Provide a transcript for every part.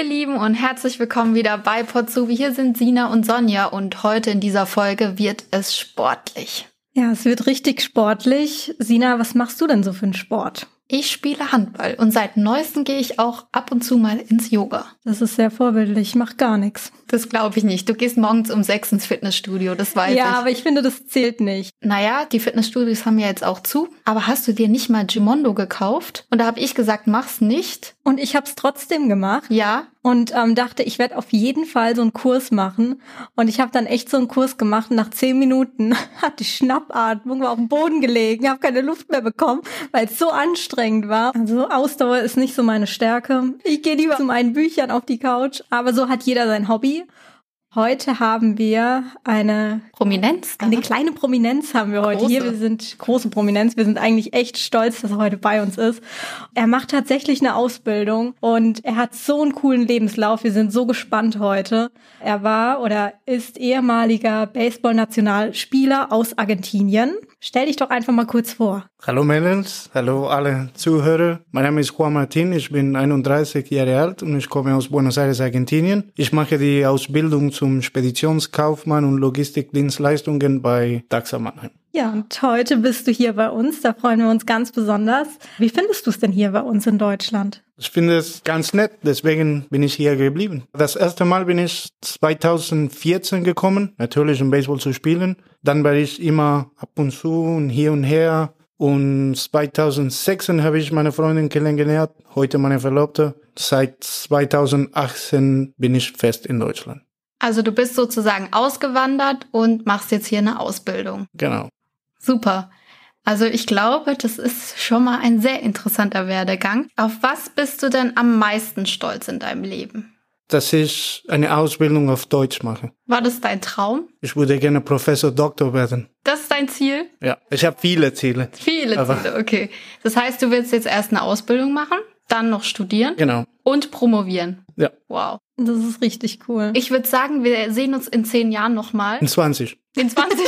Ihr Lieben und herzlich willkommen wieder bei Potsubi. Hier sind Sina und Sonja und heute in dieser Folge wird es sportlich. Ja, es wird richtig sportlich. Sina, was machst du denn so für einen Sport? Ich spiele Handball und seit neuestem gehe ich auch ab und zu mal ins Yoga. Das ist sehr vorbildlich, ich mach gar nichts. Das glaube ich nicht. Du gehst morgens um sechs ins Fitnessstudio, das weiß ja, ich. Ja, aber ich finde, das zählt nicht. Naja, die Fitnessstudios haben ja jetzt auch zu. Aber hast du dir nicht mal Gimondo gekauft? Und da habe ich gesagt, mach's nicht. Und ich habe es trotzdem gemacht. Ja. Und ähm, dachte, ich werde auf jeden Fall so einen Kurs machen. Und ich habe dann echt so einen Kurs gemacht. Nach zehn Minuten hat die Schnappatmung war auf dem Boden gelegen, habe keine Luft mehr bekommen, weil es so anstrengend war. Also Ausdauer ist nicht so meine Stärke. Ich gehe lieber zu meinen Büchern auf die Couch. Aber so hat jeder sein Hobby. Heute haben wir eine Prominenz. Eine kleine Prominenz haben wir heute große. hier. Wir sind große Prominenz. Wir sind eigentlich echt stolz, dass er heute bei uns ist. Er macht tatsächlich eine Ausbildung und er hat so einen coolen Lebenslauf. Wir sind so gespannt heute. Er war oder ist ehemaliger Baseball-Nationalspieler aus Argentinien. Stell dich doch einfach mal kurz vor. Hallo Mädels, hallo alle Zuhörer. Mein Name ist Juan Martin, ich bin 31 Jahre alt und ich komme aus Buenos Aires, Argentinien. Ich mache die Ausbildung zum Speditionskaufmann und Logistikdienstleistungen bei Daxa Mannheim. Ja, und heute bist du hier bei uns. Da freuen wir uns ganz besonders. Wie findest du es denn hier bei uns in Deutschland? Ich finde es ganz nett, deswegen bin ich hier geblieben. Das erste Mal bin ich 2014 gekommen, natürlich um Baseball zu spielen. Dann war ich immer ab und zu und hier und her. Und 2016 habe ich meine Freundin kennengelernt, heute meine Verlobte. Seit 2018 bin ich fest in Deutschland. Also du bist sozusagen ausgewandert und machst jetzt hier eine Ausbildung. Genau. Super. Also ich glaube, das ist schon mal ein sehr interessanter Werdegang. Auf was bist du denn am meisten stolz in deinem Leben? Dass ich eine Ausbildung auf Deutsch mache. War das dein Traum? Ich würde gerne Professor Doktor werden. Das ist dein Ziel? Ja, ich habe viele Ziele. Viele Ziele, okay. Das heißt, du willst jetzt erst eine Ausbildung machen, dann noch studieren? Genau. Und promovieren? Ja. Wow. Das ist richtig cool. Ich würde sagen, wir sehen uns in zehn Jahren nochmal. In 20. In 20.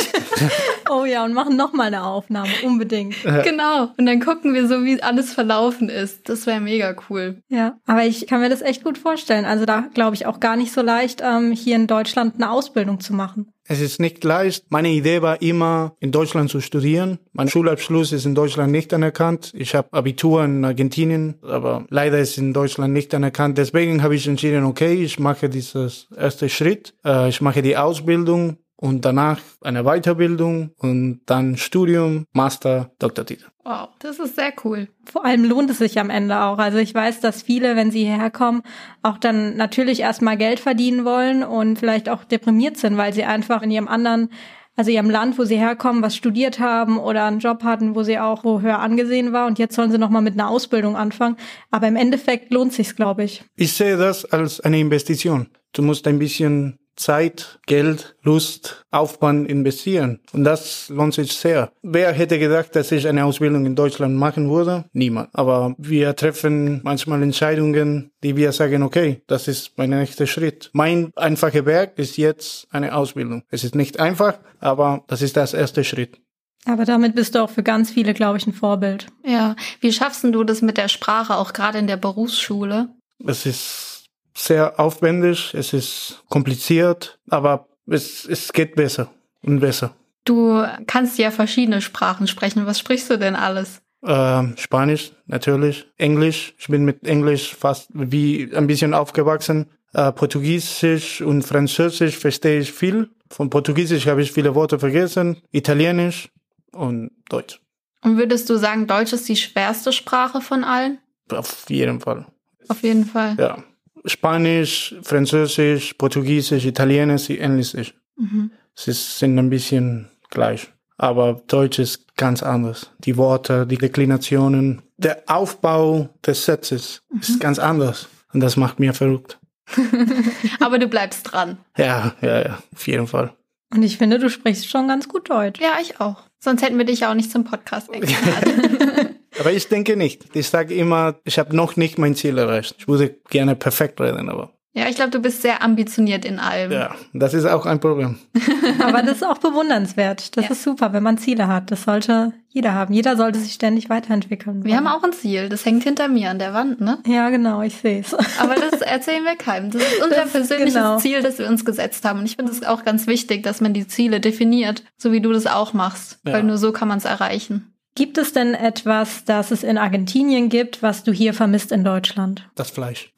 oh ja, und machen nochmal eine Aufnahme, unbedingt. Genau. Und dann gucken wir so, wie alles verlaufen ist. Das wäre mega cool. Ja, aber ich kann mir das echt gut vorstellen. Also da glaube ich auch gar nicht so leicht, ähm, hier in Deutschland eine Ausbildung zu machen. Es ist nicht leicht. Meine Idee war immer, in Deutschland zu studieren. Mein Schulabschluss ist in Deutschland nicht anerkannt. Ich habe Abitur in Argentinien, aber leider ist in Deutschland nicht anerkannt. Deswegen habe ich entschieden, okay, ich mache dieses erste Schritt. Äh, ich mache die Ausbildung und danach eine Weiterbildung und dann Studium, Master, Doktortitel. Wow, das ist sehr cool. Vor allem lohnt es sich am Ende auch. Also ich weiß, dass viele, wenn sie hierher kommen, auch dann natürlich erstmal Geld verdienen wollen und vielleicht auch deprimiert sind, weil sie einfach in ihrem anderen also ihrem Land, wo sie herkommen, was studiert haben oder einen Job hatten, wo sie auch wo höher angesehen war und jetzt sollen sie nochmal mit einer Ausbildung anfangen. Aber im Endeffekt lohnt sich's, glaube ich. Ich sehe das als eine Investition. Du musst ein bisschen Zeit, Geld, Lust, Aufwand investieren. Und das lohnt sich sehr. Wer hätte gedacht, dass ich eine Ausbildung in Deutschland machen würde? Niemand. Aber wir treffen manchmal Entscheidungen, die wir sagen, okay, das ist mein nächster Schritt. Mein einfacher Werk ist jetzt eine Ausbildung. Es ist nicht einfach, aber das ist das erste Schritt. Aber damit bist du auch für ganz viele, glaube ich, ein Vorbild. Ja. Wie schaffst du das mit der Sprache, auch gerade in der Berufsschule? Es ist sehr aufwendig, es ist kompliziert, aber es, es geht besser und besser. Du kannst ja verschiedene Sprachen sprechen. Was sprichst du denn alles? Ähm, Spanisch natürlich, Englisch. Ich bin mit Englisch fast wie ein bisschen aufgewachsen. Äh, Portugiesisch und Französisch verstehe ich viel. Von Portugiesisch habe ich viele Worte vergessen. Italienisch und Deutsch. Und würdest du sagen, Deutsch ist die schwerste Sprache von allen? Auf jeden Fall. Auf jeden Fall. Ja. Spanisch, Französisch, Portugiesisch, Italienisch, Englisch. Mhm. Sie sind ein bisschen gleich. Aber Deutsch ist ganz anders. Die Worte, die Deklinationen, der Aufbau des Satzes mhm. ist ganz anders. Und das macht mir verrückt. Aber du bleibst dran. Ja, ja, ja, auf jeden Fall. Und ich finde, du sprichst schon ganz gut Deutsch. Ja, ich auch. Sonst hätten wir dich ja auch nicht zum Podcast eingeladen. aber ich denke nicht. Ich sage immer, ich habe noch nicht mein Ziel erreicht. Ich würde gerne perfekt reden, aber Ja, ich glaube, du bist sehr ambitioniert in allem. Ja, das ist auch ein Problem. Aber das ist auch bewundernswert. Das Ja. ist super, wenn man Ziele hat. Das sollte jeder haben. Jeder sollte sich ständig weiterentwickeln. Wir haben auch ein Ziel, das hängt hinter mir an der Wand, ne? Ja, genau, ich sehe es. Aber das erzählen wir keinem. Das ist unser Das- persönliches genau. Ziel, das wir uns gesetzt haben. Und ich finde es auch ganz wichtig, dass man die Ziele definiert, so wie du das auch machst. Ja. Weil nur so kann man es erreichen. Gibt es denn etwas, das es in Argentinien gibt, was du hier vermisst in Deutschland? Das Fleisch.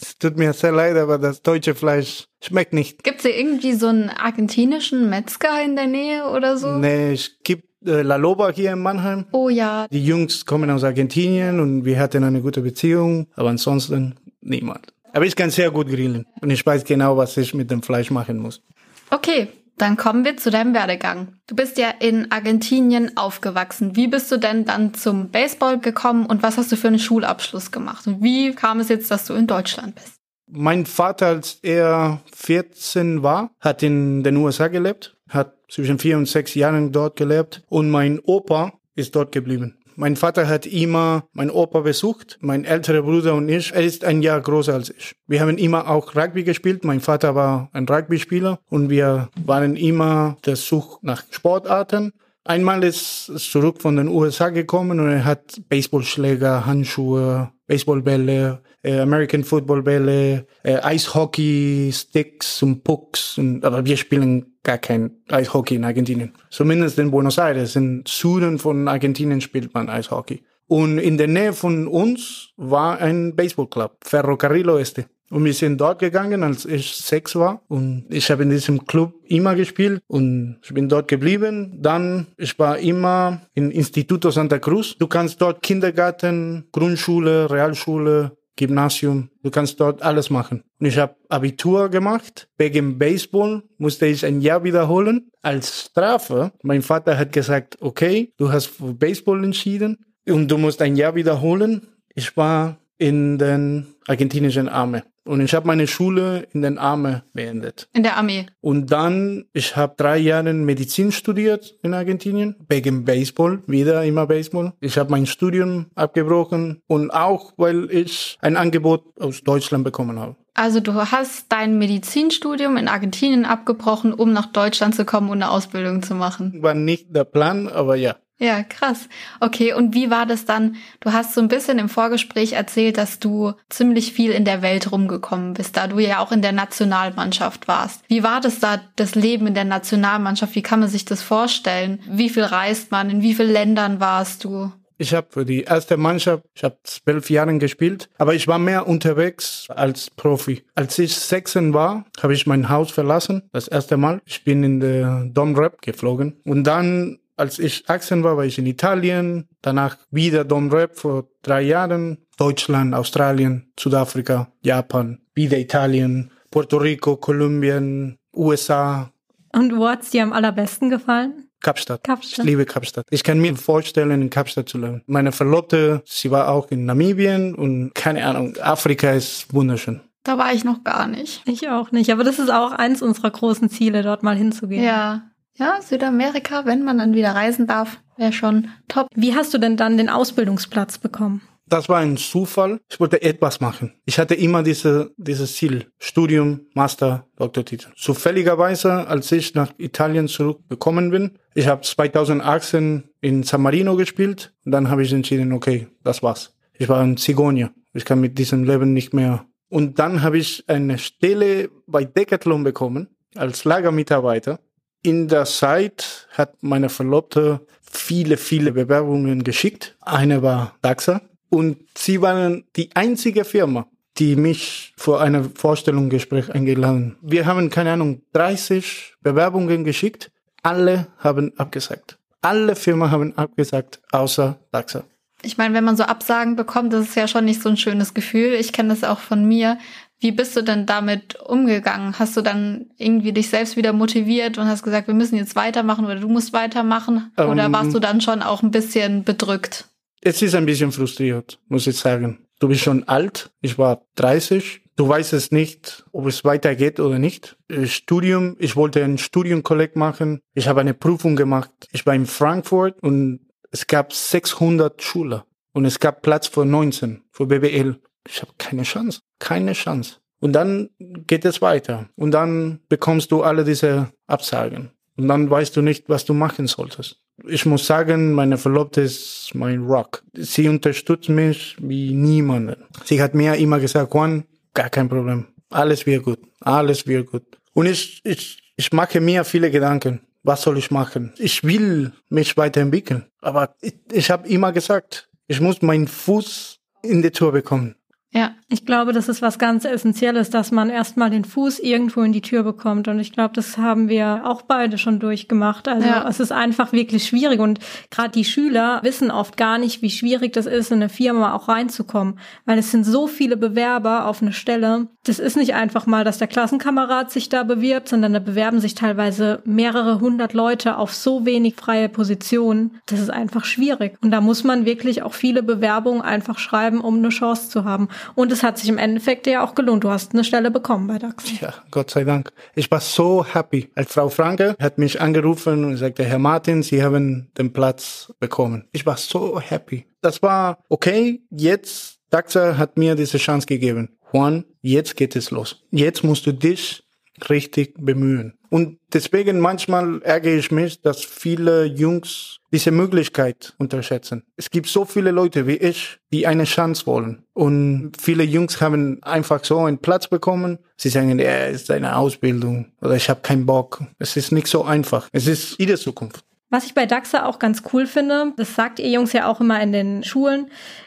es tut mir sehr leid, aber das deutsche Fleisch schmeckt nicht. Gibt es hier irgendwie so einen argentinischen Metzger in der Nähe oder so? Nee, es gibt äh, La Loba hier in Mannheim. Oh ja, Die Jungs kommen aus Argentinien und wir hatten eine gute Beziehung, aber ansonsten niemand. Aber ich kann sehr gut grillen und ich weiß genau, was ich mit dem Fleisch machen muss. Okay, dann kommen wir zu deinem Werdegang. Du bist ja in Argentinien aufgewachsen. Wie bist du denn dann zum Baseball gekommen und was hast du für einen Schulabschluss gemacht? Und wie kam es jetzt, dass du in Deutschland bist? Mein Vater, als er 14 war, hat in den USA gelebt, hat zwischen vier und sechs Jahren dort gelebt und mein Opa ist dort geblieben. Mein Vater hat immer mein Opa besucht, mein älterer Bruder und ich. Er ist ein Jahr größer als ich. Wir haben immer auch Rugby gespielt. Mein Vater war ein Rugby-Spieler und wir waren immer der Such nach Sportarten. Einmal ist es zurück von den USA gekommen und er hat Baseballschläger, Handschuhe, Baseballbälle, äh, American Footballbälle, äh, Eishockey, Sticks und Pucks. Und, aber wir spielen gar kein Eishockey in Argentinien. Zumindest in Buenos Aires. Im Süden von Argentinien spielt man Eishockey. Und in der Nähe von uns war ein Baseballclub, Ferrocarril Oeste. Und wir sind dort gegangen, als ich sechs war. Und ich habe in diesem Club immer gespielt und ich bin dort geblieben. Dann, ich war immer im Instituto Santa Cruz. Du kannst dort Kindergarten, Grundschule, Realschule, Gymnasium. Du kannst dort alles machen. Und ich habe Abitur gemacht. Wegen Baseball musste ich ein Jahr wiederholen. Als Strafe, mein Vater hat gesagt, okay, du hast für Baseball entschieden und du musst ein Jahr wiederholen. Ich war in den argentinischen Arme. Und ich habe meine Schule in den Arme beendet. In der Armee. Und dann, ich habe drei Jahre Medizin studiert in Argentinien, wegen Baseball, wieder immer Baseball. Ich habe mein Studium abgebrochen und auch, weil ich ein Angebot aus Deutschland bekommen habe. Also du hast dein Medizinstudium in Argentinien abgebrochen, um nach Deutschland zu kommen und eine Ausbildung zu machen. War nicht der Plan, aber ja. Ja, krass. Okay, und wie war das dann? Du hast so ein bisschen im Vorgespräch erzählt, dass du ziemlich viel in der Welt rumgekommen bist, da du ja auch in der Nationalmannschaft warst. Wie war das da, das Leben in der Nationalmannschaft? Wie kann man sich das vorstellen? Wie viel reist man? In wie vielen Ländern warst du? Ich habe für die erste Mannschaft, ich habe zwölf Jahre gespielt, aber ich war mehr unterwegs als Profi. Als ich 16 war, habe ich mein Haus verlassen, das erste Mal. Ich bin in der Domrep geflogen und dann, als ich 18 war, war ich in Italien, danach wieder Domrep vor drei Jahren, Deutschland, Australien, Südafrika, Japan, wieder Italien, Puerto Rico, Kolumbien, USA, Und wo hat's dir am allerbesten gefallen? Kapstadt. Kapstadt. Ich liebe Kapstadt. Ich kann mir vorstellen, in Kapstadt zu leben. Meine Verlobte, sie war auch in Namibien und keine Ahnung, Afrika ist wunderschön. Da war ich noch gar nicht. Ich auch nicht, aber das ist auch eins unserer großen Ziele, dort mal hinzugehen. Ja. Ja, Südamerika, wenn man dann wieder reisen darf, wäre schon top. Wie hast du denn dann den Ausbildungsplatz bekommen? Das war ein Zufall. Ich wollte etwas machen. Ich hatte immer diese, dieses Ziel. Studium, Master, Doktortitel. Zufälligerweise, als ich nach Italien zurückgekommen bin, ich habe 2018 in San Marino gespielt und dann habe ich entschieden, okay, das war's. Ich war ein Zigeuner. Ich kann mit diesem Leben nicht mehr. Und dann habe ich eine Stelle bei Decathlon bekommen als Lagermitarbeiter. In der Zeit hat meine Verlobte viele, viele Bewerbungen geschickt. Eine war DAXA. Und sie waren die einzige Firma, die mich vor einem Vorstellungsgespräch eingeladen. Wir haben, keine Ahnung, 30 Bewerbungen geschickt. Alle haben abgesagt. Alle Firmen haben abgesagt, außer DAXA. Ich meine, wenn man so Absagen bekommt, das ist ja schon nicht so ein schönes Gefühl. Ich kenne das auch von mir. Wie bist du denn damit umgegangen? Hast du dann irgendwie dich selbst wieder motiviert und hast gesagt, wir müssen jetzt weitermachen oder du musst weitermachen? Oder Ähm. warst du dann schon auch ein bisschen bedrückt? Es ist ein bisschen frustriert, muss ich sagen. Du bist schon alt. Ich war 30. Du weißt es nicht, ob es weitergeht oder nicht. Äh, Studium. Ich wollte ein Studienkolleg machen. Ich habe eine Prüfung gemacht. Ich war in Frankfurt und es gab 600 Schüler und es gab Platz für 19 für BWL. Ich habe keine Chance. keine Chance. Und dann geht es weiter. Und dann bekommst du alle diese Absagen. Und dann weißt du nicht, was du machen solltest. Ich muss sagen, meine Verlobte ist mein Rock. Sie unterstützt mich wie niemanden. Sie hat mir immer gesagt, Juan, gar kein Problem. Alles wird gut. Alles wird gut. Und ich, ich, ich mache mir viele Gedanken. Was soll ich machen? Ich will mich weiterentwickeln. Aber ich, ich habe immer gesagt, ich muss meinen Fuß in die Tür bekommen. Ja, ich glaube, das ist was ganz Essentielles, dass man erstmal den Fuß irgendwo in die Tür bekommt. Und ich glaube, das haben wir auch beide schon durchgemacht. Also ja. es ist einfach wirklich schwierig. Und gerade die Schüler wissen oft gar nicht, wie schwierig das ist, in eine Firma auch reinzukommen. Weil es sind so viele Bewerber auf eine Stelle. Das ist nicht einfach mal, dass der Klassenkamerad sich da bewirbt, sondern da bewerben sich teilweise mehrere hundert Leute auf so wenig freie Positionen. Das ist einfach schwierig. Und da muss man wirklich auch viele Bewerbungen einfach schreiben, um eine Chance zu haben. Und es hat sich im Endeffekt ja auch gelohnt. Du hast eine Stelle bekommen bei DAX. Ja, Gott sei Dank. Ich war so happy. Als Frau Franke hat mich angerufen und sagte, Herr Martin, Sie haben den Platz bekommen. Ich war so happy. Das war okay. Jetzt, DAXA hat mir diese Chance gegeben. Juan, jetzt geht es los. Jetzt musst du dich richtig bemühen. Und deswegen manchmal ärgere ich mich, dass viele Jungs diese Möglichkeit unterschätzen. Es gibt so viele Leute wie ich, die eine Chance wollen. Und viele Jungs haben einfach so einen Platz bekommen. Sie sagen, er ist eine Ausbildung oder ich habe keinen Bock. Es ist nicht so einfach. Es ist ihre Zukunft. Was ich bei DAXA auch ganz cool finde, das sagt ihr Jungs ja auch immer in den Schulen,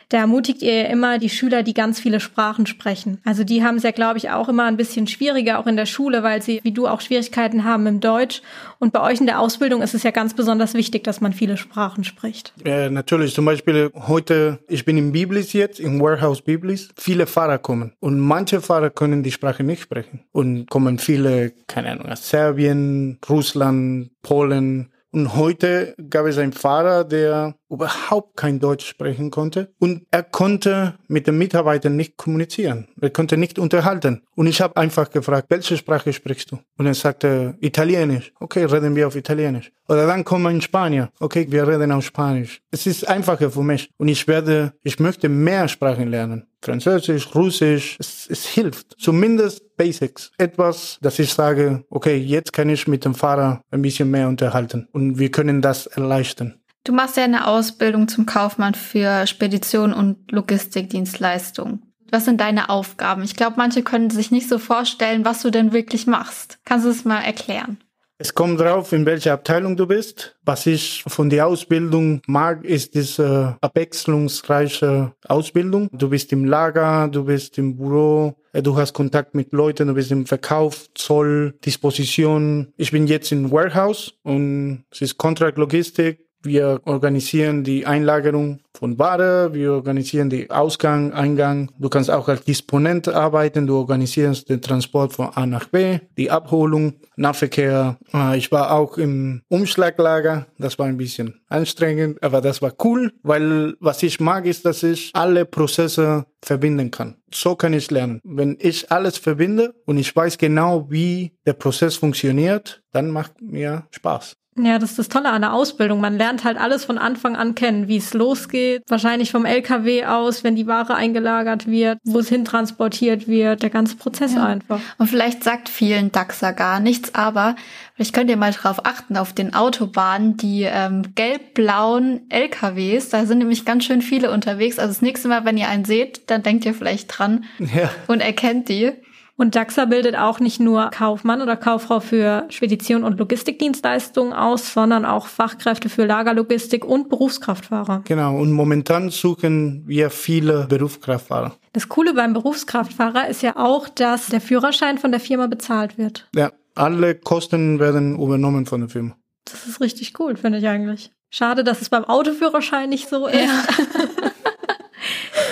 da ermutigt ihr ja immer die Schüler, die ganz viele Sprachen sprechen. Also die haben es ja, glaube ich, auch immer ein bisschen schwieriger, auch in der Schule, weil sie, wie du, auch Schwierigkeiten haben im Deutsch. Und bei euch in der Ausbildung ist es ja ganz besonders wichtig, dass man viele Sprachen spricht. Ja, natürlich. Zum Beispiel heute, ich bin in Biblis jetzt, im Warehouse Biblis. Viele Fahrer kommen. Und manche Fahrer können die Sprache nicht sprechen. Und kommen viele, keine Ahnung, aus Serbien, Russland, Polen, und heute gab es einen Fahrer, der überhaupt kein Deutsch sprechen konnte und er konnte mit den Mitarbeitern nicht kommunizieren. Er konnte nicht unterhalten. Und ich habe einfach gefragt, welche Sprache sprichst du? Und er sagte, Italienisch. Okay, reden wir auf Italienisch. Oder dann kommen Spanier. Okay, wir reden auf Spanisch. Es ist einfacher für mich. Und ich werde, ich möchte mehr Sprachen lernen. Französisch, Russisch, es, es hilft. Zumindest Basics. Etwas, dass ich sage, okay, jetzt kann ich mit dem Fahrer ein bisschen mehr unterhalten. Und wir können das erleichtern. Du machst ja eine Ausbildung zum Kaufmann für Spedition und Logistikdienstleistung. Was sind deine Aufgaben? Ich glaube, manche können sich nicht so vorstellen, was du denn wirklich machst. Kannst du es mal erklären? Es kommt drauf, in welcher Abteilung du bist. Was ich von der Ausbildung mag, ist diese abwechslungsreiche Ausbildung. Du bist im Lager, du bist im Büro, äh, du hast Kontakt mit Leuten, du bist im Verkauf, Zoll, Disposition. Ich bin jetzt im Warehouse und es ist Contract Logistik. Wir organisieren die Einlagerung von Ware, wir organisieren die Ausgang, Eingang. Du kannst auch als Disponent arbeiten, du organisierst den Transport von A nach B, die Abholung, Nahverkehr. Äh, ich war auch im Umschlaglager, das war ein bisschen anstrengend, aber das war cool, weil was ich mag ist, dass ich alle Prozesse verbinden kann. So kann ich lernen. Wenn ich alles verbinde und ich weiß genau, wie der Prozess funktioniert, dann macht mir Spaß. Ja, das ist das Tolle an der Ausbildung. Man lernt halt alles von Anfang an kennen, wie es losgeht. Wahrscheinlich vom LKW aus, wenn die Ware eingelagert wird, wo es hintransportiert wird, der ganze Prozess ja. einfach. Und vielleicht sagt vielen DAXer gar nichts, aber vielleicht könnt ihr mal drauf achten, auf den Autobahnen, die ähm, gelb-blauen LKWs, da sind nämlich ganz schön viele unterwegs. Also das nächste Mal, wenn ihr einen seht, dann denkt ihr vielleicht dran ja. und erkennt die. Und DAXA bildet auch nicht nur Kaufmann oder Kauffrau für Spedition und Logistikdienstleistungen aus, sondern auch Fachkräfte für Lagerlogistik und Berufskraftfahrer. Genau, und momentan suchen wir viele Berufskraftfahrer. Das Coole beim Berufskraftfahrer ist ja auch, dass der Führerschein von der Firma bezahlt wird. Ja, alle Kosten werden übernommen von der Firma. Das ist richtig cool, finde ich eigentlich. Schade, dass es beim Autoführerschein nicht so ist. Ja.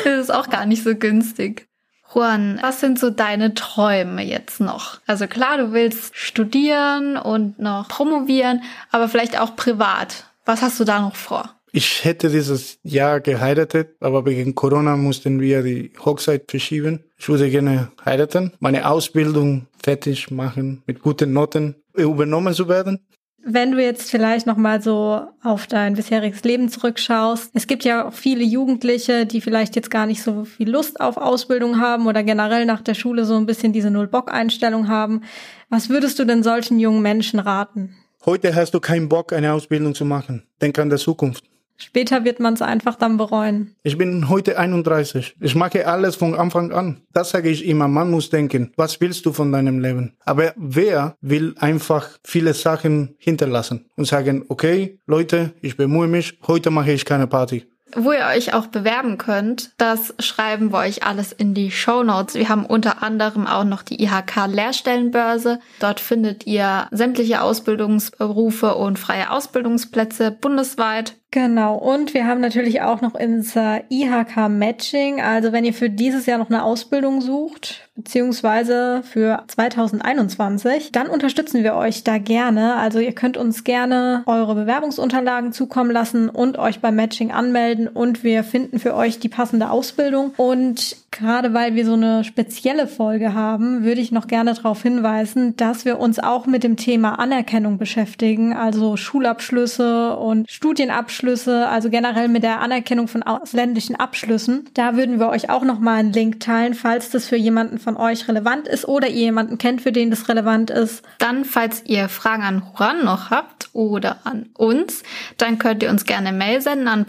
das ist auch gar nicht so günstig. Juan, was sind so deine Träume jetzt noch? Also klar, du willst studieren und noch promovieren, aber vielleicht auch privat. Was hast du da noch vor? Ich hätte dieses Jahr geheiratet, aber wegen Corona mussten wir die Hochzeit verschieben. Ich würde gerne heiraten, meine Ausbildung fertig machen, mit guten Noten übernommen zu werden. Wenn du jetzt vielleicht noch mal so auf dein bisheriges Leben zurückschaust, es gibt ja auch viele Jugendliche, die vielleicht jetzt gar nicht so viel Lust auf Ausbildung haben oder generell nach der Schule so ein bisschen diese Null-Bock-Einstellung haben. Was würdest du denn solchen jungen Menschen raten? Heute hast du keinen Bock, eine Ausbildung zu machen. Denk an die Zukunft. Später wird man es einfach dann bereuen. Ich bin heute 31. Ich mache alles von Anfang an. Das sage ich immer. Man muss denken, was willst du von deinem Leben? Aber wer will einfach viele Sachen hinterlassen und sagen, okay, Leute, ich bemühe mich, heute mache ich keine Party. Wo ihr euch auch bewerben könnt, das schreiben wir euch alles in die Show Notes. Wir haben unter anderem auch noch die IHK Lehrstellenbörse. Dort findet ihr sämtliche Ausbildungsberufe und freie Ausbildungsplätze bundesweit. Genau, und wir haben natürlich auch noch unser IHK Matching. Also wenn ihr für dieses Jahr noch eine Ausbildung sucht, beziehungsweise für 2021, dann unterstützen wir euch da gerne. Also ihr könnt uns gerne eure Bewerbungsunterlagen zukommen lassen und euch beim Matching anmelden und wir finden für euch die passende Ausbildung. Und gerade weil wir so eine spezielle Folge haben, würde ich noch gerne darauf hinweisen, dass wir uns auch mit dem Thema Anerkennung beschäftigen, also Schulabschlüsse und Studienabschlüsse Abschlüsse, also generell mit der Anerkennung von ausländischen Abschlüssen. Da würden wir euch auch nochmal einen Link teilen, falls das für jemanden von euch relevant ist oder ihr jemanden kennt, für den das relevant ist. Dann, falls ihr Fragen an Huran noch habt oder an uns, dann könnt ihr uns gerne Mail senden an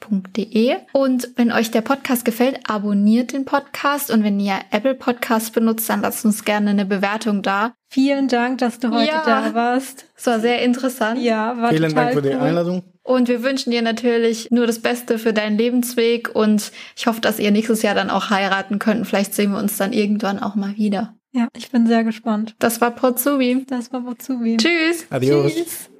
potsubi.rein-neckar.ihk24.de. Und wenn euch der Podcast gefällt, abonniert den Podcast und wenn ihr Apple Podcast benutzt, dann lasst uns gerne eine Bewertung da. Vielen Dank, dass du heute ja, da warst. Es war sehr interessant. Ja, war Vielen total Dank für die. Einladung. Und wir wünschen dir natürlich nur das Beste für deinen Lebensweg und ich hoffe, dass ihr nächstes Jahr dann auch heiraten könnt. Vielleicht sehen wir uns dann irgendwann auch mal wieder. Ja, ich bin sehr gespannt. Das war Potsubi. Das war Potsubi. Tschüss. Adios. Tschüss.